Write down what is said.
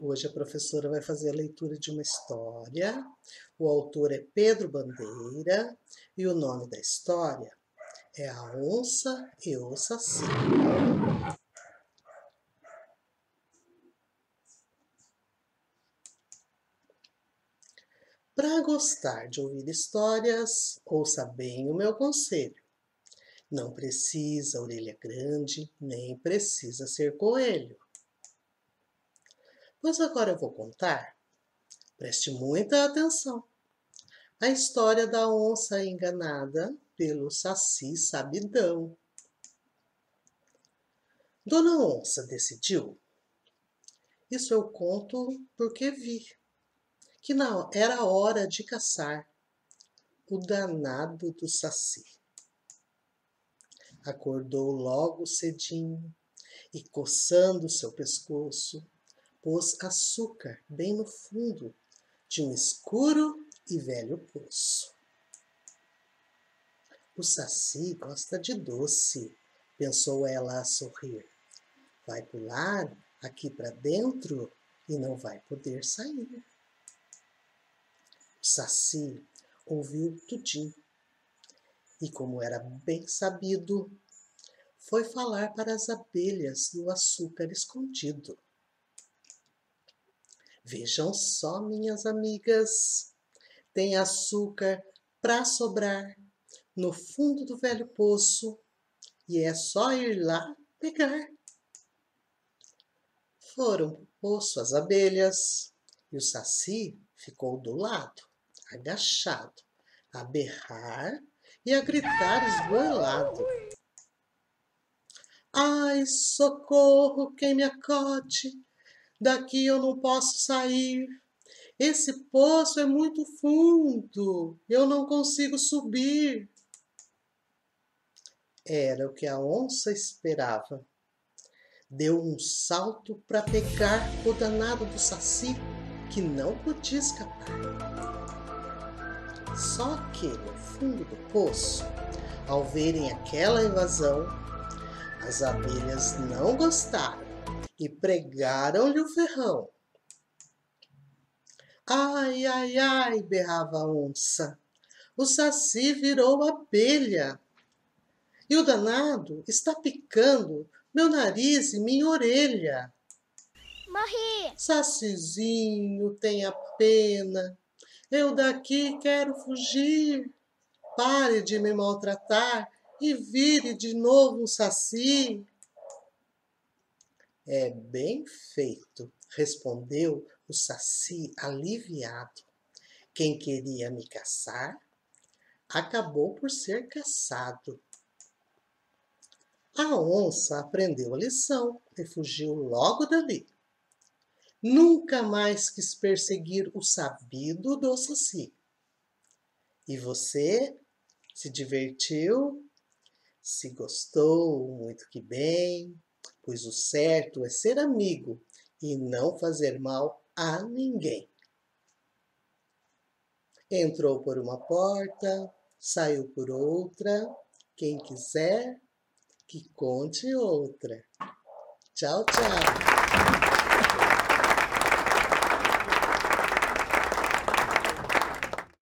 Hoje a professora vai fazer a leitura de uma história. O autor é Pedro Bandeira e o nome da história é A Onça e o Saci. Para gostar de ouvir histórias, ouça bem o meu conselho. Não precisa orelha grande, nem precisa ser coelho. Pois agora eu vou contar, preste muita atenção, a história da onça enganada pelo saci sabidão. Dona Onça decidiu. Isso eu conto porque vi que não era hora de caçar o danado do saci. Acordou logo cedinho e coçando seu pescoço, pôs açúcar bem no fundo de um escuro e velho poço. O saci gosta de doce, pensou ela a sorrir. Vai pular aqui para dentro e não vai poder sair. O saci ouviu tudinho e, como era bem sabido, foi falar para as abelhas do açúcar escondido. Vejam só, minhas amigas, tem açúcar para sobrar no fundo do velho poço e é só ir lá pegar. Foram para o poço as abelhas e o saci ficou do lado, agachado, a berrar e a gritar esgoelado. Ai, socorro, quem me acode! Daqui eu não posso sair. Esse poço é muito fundo, eu não consigo subir. Era o que a onça esperava. Deu um salto para pegar o danado do saci, que não podia escapar. Só que no fundo do poço, ao verem aquela invasão, as abelhas não gostaram e pregaram-lhe o ferrão. Ai, ai, ai, berrava a onça. O saci virou abelha. E o danado está picando meu nariz e minha orelha. Morri! Sacizinho, tenha pena. Eu daqui quero fugir. Pare de me maltratar e vire de novo um saci. É bem feito, respondeu o saci aliviado. Quem queria me caçar acabou por ser caçado. A onça aprendeu a lição e fugiu logo dali. Nunca mais quis perseguir o sabido do saci. E você se divertiu? Se gostou, muito que bem pois o certo é ser amigo e não fazer mal a ninguém. Entrou por uma porta, saiu por outra. Quem quiser, que conte outra. Tchau, tchau.